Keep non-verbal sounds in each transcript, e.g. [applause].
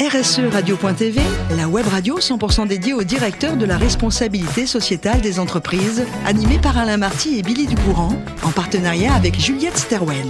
RSE Radio.tv, la web radio 100% dédiée au directeur de la responsabilité sociétale des entreprises, animée par Alain Marty et Billy Ducourant, en partenariat avec Juliette Sterwen.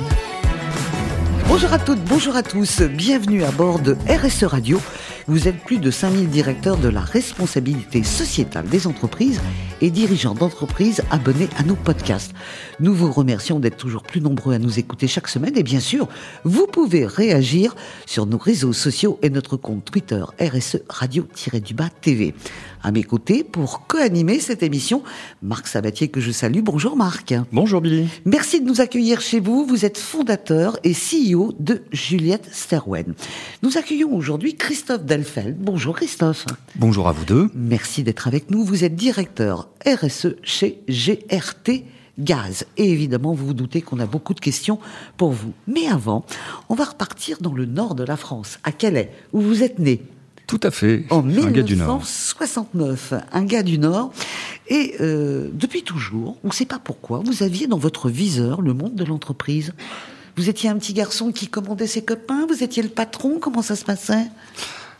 Bonjour à toutes, bonjour à tous, bienvenue à bord de RSE Radio. Vous êtes plus de 5000 directeurs de la responsabilité sociétale des entreprises et dirigeants d'entreprises abonnés à nos podcasts. Nous vous remercions d'être toujours plus nombreux à nous écouter chaque semaine et bien sûr, vous pouvez réagir sur nos réseaux sociaux et notre compte Twitter RSE Radio-du-Bas TV. À mes côtés, pour co-animer cette émission, Marc Sabatier que je salue. Bonjour Marc. Bonjour Billy. Merci de nous accueillir chez vous. Vous êtes fondateur et CEO de Juliette Sterwen. Nous accueillons aujourd'hui Christophe Delfeld. Bonjour Christophe. Bonjour à vous deux. Merci d'être avec nous. Vous êtes directeur RSE chez GRT Gaz. Et évidemment, vous vous doutez qu'on a beaucoup de questions pour vous. Mais avant, on va repartir dans le nord de la France, à Calais, où vous êtes né. Tout à fait. En un gars du Nord. 1969, un gars du Nord. Et euh, depuis toujours, on ne sait pas pourquoi, vous aviez dans votre viseur le monde de l'entreprise. Vous étiez un petit garçon qui commandait ses copains, vous étiez le patron, comment ça se passait?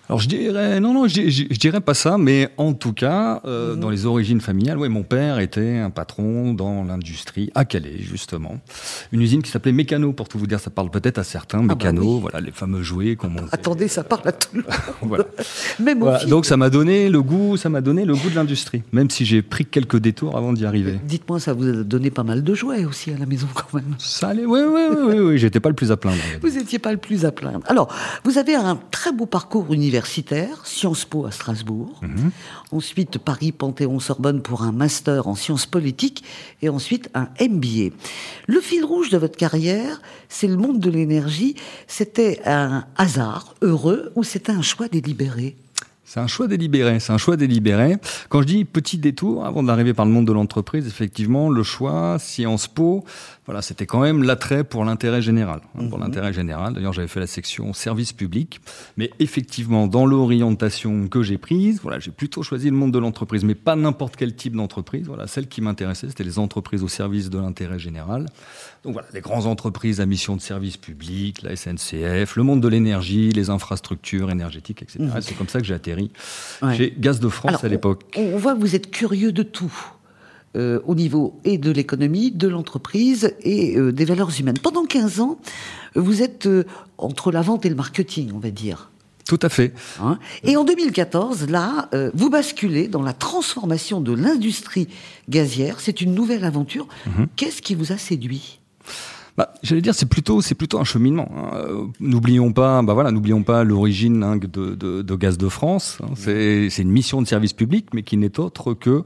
Alors je dirais non non je, je- je dirais pas ça mais en tout cas euh, Mhm. dans les origines familiales ouais mon père était un patron dans l'industrie à Calais justement une usine qui s'appelait Mécano pour tout vous dire ça parle peut-être à certains bah Mécano oui. voilà les fameux jouets qu'on montait Attendez, ça parle à tout le [laughs] monde. voilà. Même donc ça m'a donné le goût ça m'a donné le goût de l'industrie même si j'ai pris quelques détours avant d'y arriver Dites-moi, ça vous a donné pas mal de jouets aussi à la maison quand même. ça allait oui oui oui oui, oui, j'étais pas le plus à plaindre. Vous n'étiez pas le plus à plaindre. Alors, vous avez un très beau parcours universitaire, Sciences Po à Strasbourg. Mhm. Ensuite, Paris Panthéon-Sorbonne pour un master en sciences politiques et ensuite un MBA. Le fil rouge de votre carrière, c'est le monde de l'énergie. C'était un hasard heureux ou c'était un choix délibéré? C'est un choix délibéré, c'est un choix délibéré. Quand je dis petit détour, avant d'arriver par le monde de l'entreprise, effectivement, le choix Sciences Po, voilà, c'était quand même l'attrait pour l'intérêt général. hein, Pour l'intérêt général, d'ailleurs, j'avais fait la section service public, mais effectivement, dans l'orientation que j'ai prise, voilà, j'ai plutôt choisi le monde de l'entreprise, mais pas n'importe quel type d'entreprise. Voilà, celle qui m'intéressait, c'était les entreprises au service de l'intérêt général. Donc voilà, les grandes entreprises à mission de service public, la SNCF, le monde de l'énergie, les infrastructures énergétiques, etc. Et C'est comme ça que j'ai atterri Ouais. chez Gaz de France Alors, à l'époque. On, on voit que vous êtes curieux de tout. Euh, au niveau et de l'économie, de l'entreprise et euh, des valeurs humaines. Pendant 15 ans, vous êtes euh, entre la vente et le marketing, on va dire. Tout à fait. hein. Et en 2014, là, vous basculez dans la transformation de l'industrie gazière. C'est une nouvelle aventure. Mhm. Qu'est-ce qui vous a séduit? Bah, j'allais dire, c'est plutôt, c'est plutôt un cheminement. hein. N'oublions pas, bah voilà, n'oublions pas l'origine hein, de, de, de Gaz de France. hein. C'est une mission de service public, mais qui n'est autre que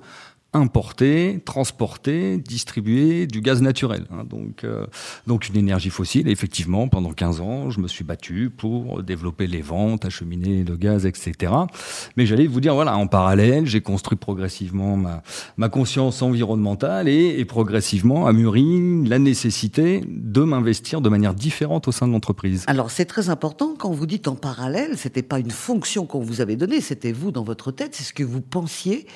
importer, transporter, distribuer du gaz naturel. hein. Donc, euh, donc une énergie fossile. Et effectivement, pendant 15 ans, je me suis battu pour développer les ventes, acheminer le gaz, etc. Mais j'allais vous dire, voilà, en parallèle, j'ai construit progressivement ma, ma conscience environnementale et, et progressivement a mûri la nécessité de m'investir de manière différente au sein de l'entreprise. Alors c'est très important quand vous dites en parallèle, c'était pas une fonction qu'on vous avait donnée, c'était vous dans votre tête, c'est ce que vous pensiez.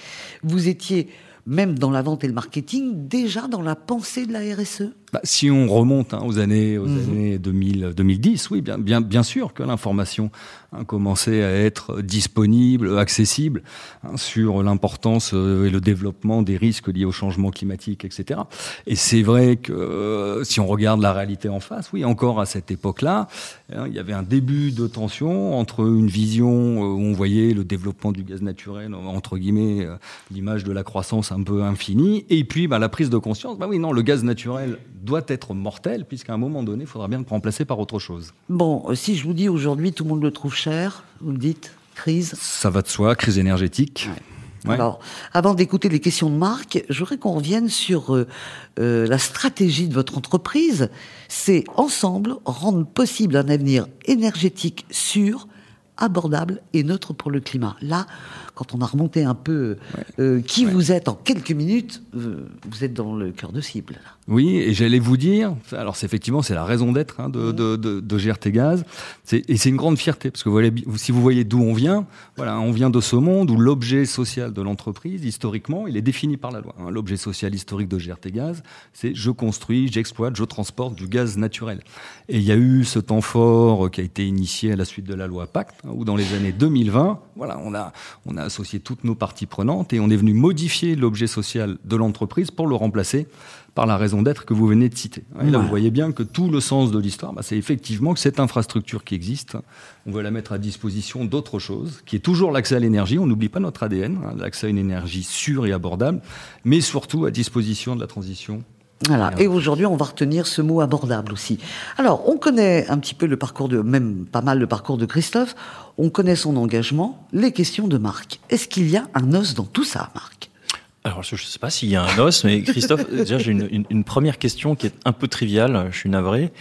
Vous étiez même dans la vente et le marketing déjà dans la pensée de la. RSE. Bah, si on remonte hein, aux années, aux Mhm. années 2000, 2010, oui, bien, bien, bien sûr que l'information hein, commençait à être disponible, accessible hein, sur l'importance euh, et le développement des risques liés au changement climatique, etc. Et c'est vrai que euh, si on regarde la réalité en face, oui, encore à cette époque-là, hein, il y avait un début de tension entre une vision euh, où on voyait le développement du gaz naturel, entre guillemets, l'image de la croissance un peu infinie, et puis bah, la prise de conscience, bah oui, non, le gaz naturel doit être mortel, puisqu'à un moment donné, il faudra bien le remplacer par autre chose. Bon, euh, si je vous dis aujourd'hui tout le monde le trouve cher, vous me dites crise. Ça va de soi, crise énergétique. Ouais. Alors, avant d'écouter les questions de Marc, je voudrais qu'on revienne sur euh, euh, la stratégie de votre entreprise. C'est ensemble rendre possible un avenir énergétique sûr, abordable et neutre pour le climat. Là, quand on a remonté un peu euh, qui vous êtes en quelques minutes, euh, vous êtes dans le cœur de cible. là. Oui, et j'allais vous dire, alors c'est effectivement c'est la raison d'être hein, de, de, de, de GRT Gaz, et c'est une grande fierté parce que vous voyez, si vous voyez d'où on vient, voilà, on vient de ce monde où l'objet social de l'entreprise, historiquement, il est défini par la loi. hein. L'objet social historique de GRT Gaz, c'est je construis, j'exploite, je transporte du gaz naturel. Et il y a eu ce temps fort qui a été initié à la suite de la loi Pacte, hein, où dans les années 2020, voilà, on a, on a associé toutes nos parties prenantes et on est venu modifier l'objet social de l'entreprise pour le remplacer par la raison d'être que vous venez de citer. Et là, vous voyez bien que tout le sens de l'histoire, bah, c'est effectivement que cette infrastructure qui existe, on veut la mettre à disposition d'autre chose, qui est toujours l'accès à l'énergie. On n'oublie pas notre ADN, hein, l'accès à une énergie sûre et abordable, mais surtout à disposition de la transition voilà. Et aujourd'hui, on va retenir ce mot abordable aussi. Alors, on connaît un petit peu le parcours de, même pas mal le parcours de Christophe. On connaît son engagement, les questions de Marc. Est-ce qu'il y a un os dans tout ça, Marc? Alors, je ne sais pas s'il y a un os, mais Christophe, [laughs] déjà, j'ai une, une, première question qui est un peu triviale. Je suis navré.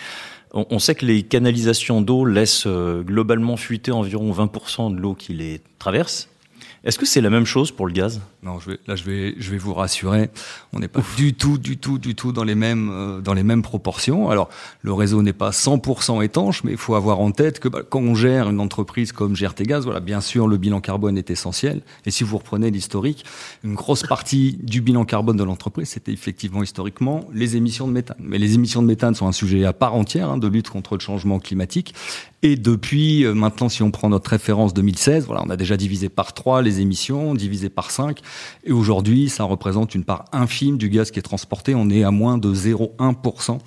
On, on sait que les canalisations d'eau laissent euh, globalement fuiter environ 20% de l'eau qui les traverse. Est-ce que c'est la même chose pour le gaz? Non, je vais, là je vais, je vais vous rassurer, on n'est pas du tout, du tout, du tout dans les mêmes, euh, dans les mêmes proportions. Alors le réseau n'est pas 100% étanche, mais il faut avoir en tête que bah, quand on gère une entreprise comme GRT Gaz, voilà, bien sûr le bilan carbone est essentiel. Et si vous reprenez l'historique, une grosse partie du bilan carbone de l'entreprise, c'était effectivement historiquement les émissions de méthane. Mais les émissions de méthane sont un sujet à part entière hein, de lutte contre le changement climatique. Et depuis euh, maintenant, si on prend notre référence 2016, voilà, on a déjà divisé par trois les émissions, divisé par 5. Et aujourd'hui, ça représente une part infime du gaz qui est transporté. On est à moins de 0,1%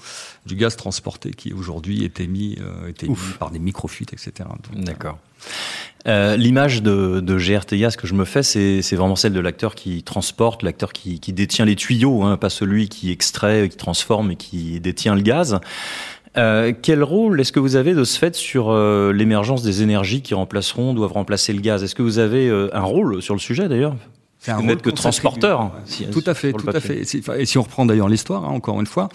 du gaz transporté qui aujourd'hui est émis, euh, est émis par des microfuites, etc. D'accord. Euh, L'image de, de GRT Gaz que je me fais, c'est vraiment celle de l'acteur qui transporte, l'acteur qui, qui, détient les tuyaux, hein, pas celui qui extrait, qui transforme et qui détient le gaz. Euh, quel rôle est-ce que vous avez de ce fait sur euh, l'émergence des énergies qui remplaceront, doivent remplacer le gaz? Est-ce que vous avez euh, un rôle sur le sujet d'ailleurs? C'est un rôle que transporteur. tout à fait, tout à fait. Et si on reprend d'ailleurs l'histoire, hein, encore une fois,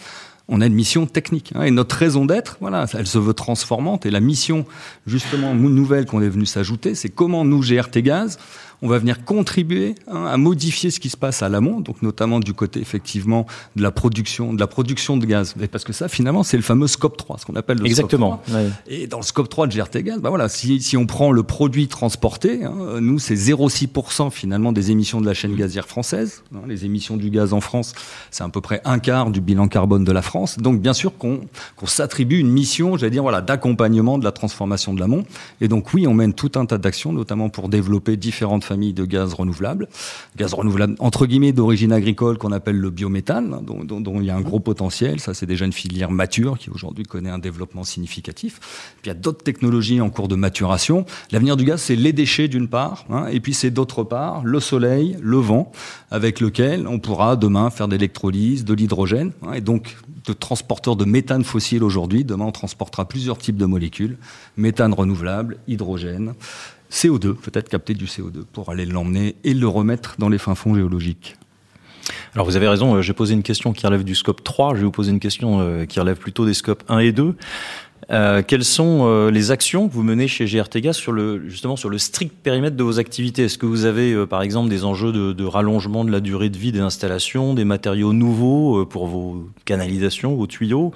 on a une mission technique. Hein, et notre raison d'être, voilà, elle se veut transformante. Et la mission, justement, nouvelle qu'on est venu s'ajouter, c'est comment nous, GRT Gaz, on va venir contribuer hein, à modifier ce qui se passe à l'amont, donc notamment du côté effectivement de la production, de la production de gaz. Parce que ça, finalement, c'est le fameux scope 3, ce qu'on appelle le Exactement. scope 3. Et dans le scope 3 de GRT Gaz, bah voilà, si, si on prend le produit transporté, hein, nous, c'est 0,6% finalement des émissions de la chaîne gazière française. Hein, les émissions du gaz en France, c'est à peu près un quart du bilan carbone de la France. Donc, bien sûr qu'on qu'on s'attribue une mission, j'allais dire, voilà, d'accompagnement de la transformation de l'amont. Et donc, oui, on mène tout un tas d'actions, notamment pour développer différentes famille de gaz renouvelable, gaz renouvelable entre guillemets d'origine agricole qu'on appelle le biométhane, hein, dont, il y a un gros potentiel. Ça, c'est déjà une filière mature qui aujourd'hui connaît un développement significatif. Puis il y a d'autres technologies en cours de maturation. L'avenir du gaz, c'est les déchets d'une part, hein, et puis c'est d'autre part le soleil, le vent, avec lequel on pourra demain faire d'électrolyse, de l'hydrogène, hein, et donc de transporteurs de méthane fossile aujourd'hui. Demain, on transportera plusieurs types de molécules, méthane renouvelable, hydrogène. CO2, peut-être capter du CO2 pour aller l'emmener et le remettre dans les fins fonds géologiques. Alors vous avez raison, euh, j'ai posé une question qui relève du scope 3, je vais vous poser une question euh, qui relève plutôt des scopes 1 et 2. Euh, quelles sont les actions que vous menez chez GRTGAS sur le, justement sur le strict périmètre de vos activités? Est-ce que vous avez par exemple des enjeux de, de, rallongement de la durée de vie des installations, des matériaux nouveaux pour vos canalisations, vos tuyaux?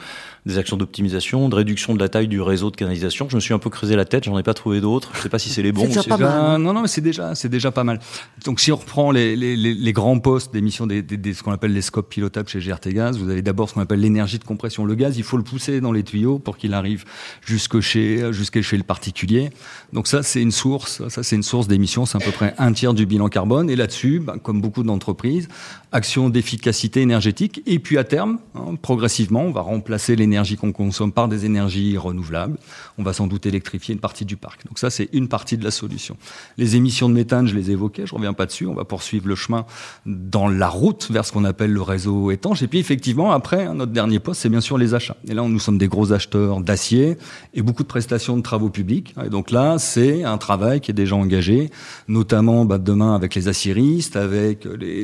Des actions d'optimisation, de réduction de la taille du réseau de canalisation. Je me suis un peu creusé la tête, j'en ai pas trouvé d'autres. Je sais pas si c'est les bons. C'est pas mal. Non, non, mais c'est déjà, c'est déjà pas mal. Donc, si on reprend les, les, les grands postes d'émission des, des, des, ce qu'on appelle les scopes pilotables chez GRT Gaz, vous avez d'abord ce qu'on appelle l'énergie de compression. Le gaz, il faut le pousser dans les tuyaux pour qu'il arrive jusque chez, jusqu'à chez le particulier. Donc ça, c'est une source, ça c'est une source d'émission, c'est à peu près un tiers du bilan carbone. Et là-dessus, bah, comme beaucoup d'entreprises, action d'efficacité énergétique. Et puis à terme, hein, progressivement, on va remplacer l'énergie qu'on consomme par des énergies renouvelables. On va sans doute électrifier une partie du parc. Donc ça, c'est une partie de la solution. Les émissions de méthane, je les évoquais, je reviens pas dessus. On va poursuivre le chemin dans la route vers ce qu'on appelle le réseau étanche. Et puis effectivement, après, hein, notre dernier poste, c'est bien sûr les achats. Et là, nous sommes des gros acheteurs d'acier et beaucoup de prestations de travaux publics. Et donc là, c'est un travail qui est déjà engagé, notamment bah, demain avec les aciéristes, avec les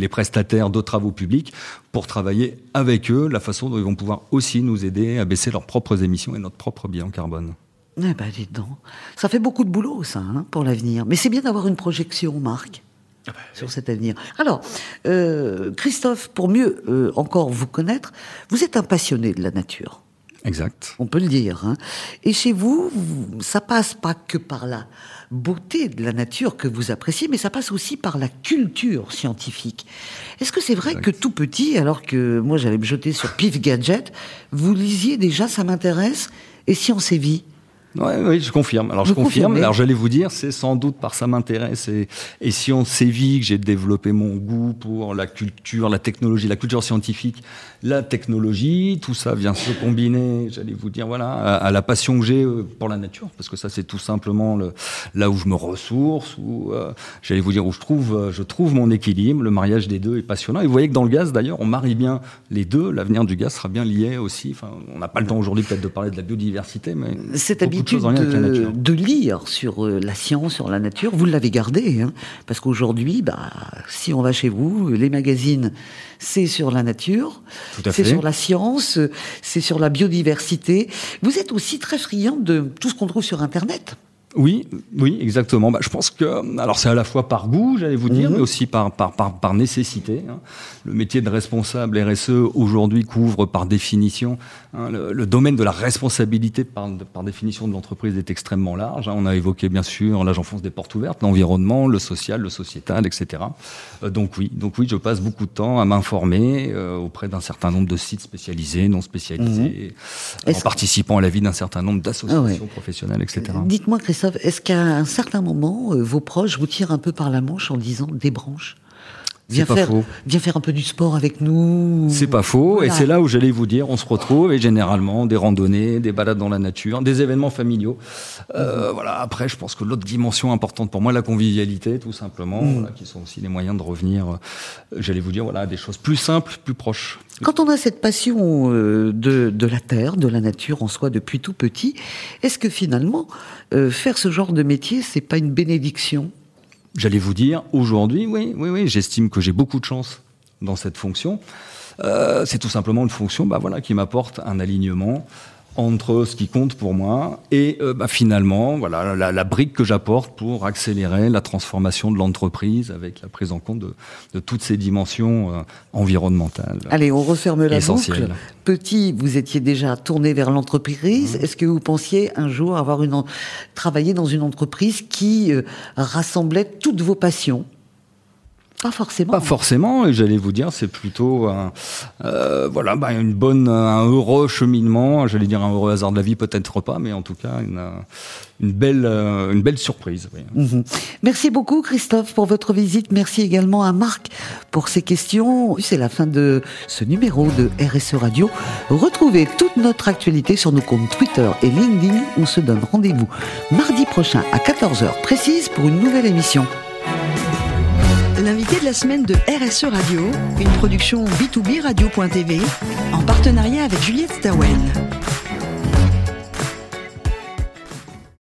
les prestataires de travaux publics pour travailler avec eux la façon dont ils vont pouvoir aussi nous aider à baisser leurs propres émissions et notre propre bilan carbone. Eh ben, dites donc. Ça fait beaucoup de boulot, ça, hein, pour l'avenir. Mais c'est bien d'avoir une projection, Marc, ah ben, sur oui. cet avenir. Alors, euh, Christophe, pour mieux euh, encore vous connaître, vous êtes un passionné de la nature. Exact. On peut le dire. Hein. Et chez vous, ça passe pas que par la beauté de la nature que vous appréciez, mais ça passe aussi par la culture scientifique. Est-ce que c'est vrai exact. que tout petit, alors que moi j'allais me jeter sur Pif Gadget, vous lisiez déjà Ça m'intéresse et Science et Vie? Oui, oui, je confirme. Alors, je confirme. Alors, j'allais vous dire, c'est sans doute par ça m'intéresse. Et, et si on sévit que j'ai développé mon goût pour la culture, la technologie, la culture scientifique, la technologie, tout ça vient se combiner, j'allais vous dire, voilà, à, la passion que j'ai euh, pour la nature, parce que ça, c'est tout simplement le, là où je me ressource, où, euh, j'allais vous dire, où je trouve, euh, je trouve mon équilibre. Le mariage des deux est passionnant. Et vous voyez que dans le gaz, d'ailleurs, on marie bien les deux. L'avenir du gaz sera bien lié aussi. Enfin, on n'a pas le temps aujourd'hui peut-être de parler de la biodiversité, mais cette de, de, lire sur euh, la science, sur la nature, vous l'avez gardé, hein, parce qu'aujourd'hui, bah, si on va chez vous, les magazines, c'est sur la nature, c'est sur la science, c'est sur la biodiversité. Vous êtes aussi très friand de tout ce qu'on trouve sur Internet. Oui, oui, exactement. Bah, je pense que, alors c'est à la fois par goût, j'allais vous dire, mhm. mais aussi par, par, par, par nécessité. Hein. Le métier de responsable RSE aujourd'hui couvre par définition hein, le, domaine de la responsabilité par, par définition de l'entreprise est extrêmement large. Hein. On a évoqué bien sûr, là j'enfonce des portes ouvertes, l'environnement, le social, le sociétal, etc. Euh, donc oui, donc oui, je passe beaucoup de temps à m'informer euh, auprès d'un certain nombre de sites spécialisés, non spécialisés, mhm. en participant à la vie d'un certain nombre d'associations ah professionnelles, etc. Dites-moi, est-ce qu'à un certain moment, euh, vos proches vous tirent un peu par la manche en disant des branches Viens faire, faux. viens faire un peu du sport avec nous. C'est pas faux. Et c'est là où j'allais vous dire, on se retrouve et généralement des randonnées, des balades dans la nature, des événements familiaux. Euh, voilà. Après, je pense que l'autre dimension importante pour moi, la convivialité, tout simplement, mm. qui sont aussi les moyens de revenir. Euh, j'allais vous dire, voilà, des choses plus simples, plus proches. Quand on a cette passion euh, de, de la terre, de la nature en soi depuis tout petit, est-ce que finalement, faire ce genre de métier, c'est pas une bénédiction? J'allais vous dire, aujourd'hui, oui, oui, oui, j'estime que j'ai beaucoup de chance dans cette fonction. Euh, c'est tout simplement une fonction bah, voilà, qui m'apporte un alignement, entre ce qui compte pour moi et euh, bah, finalement voilà la, brique que j'apporte pour accélérer la transformation de l'entreprise avec la prise en compte de, de toutes ces dimensions euh, environnementales. Allez, on referme la boucle. Petit, vous étiez déjà tourné vers l'entreprise. Mmh. Est-ce que vous pensiez un jour avoir une travailler dans une entreprise qui euh, rassemblait toutes vos passions? Pas forcément. Pas forcément, et j'allais vous dire, c'est plutôt un, euh, voilà, bah, une bonne, un heureux cheminement. J'allais dire un heureux hasard de la vie, peut-être pas, mais en tout cas une, une belle, euh, une belle surprise. Mhm. Merci beaucoup, Christophe, pour votre visite. Merci également à Marc pour ses questions. C'est la fin de ce numéro de RSE Radio. Retrouvez toute notre actualité sur nos comptes Twitter et LinkedIn. On se donne rendez-vous mardi prochain à 14h précise pour une nouvelle émission l'invité de la semaine de RSE Radio, une production B2B Radio.tv en partenariat avec Juliette Stawen.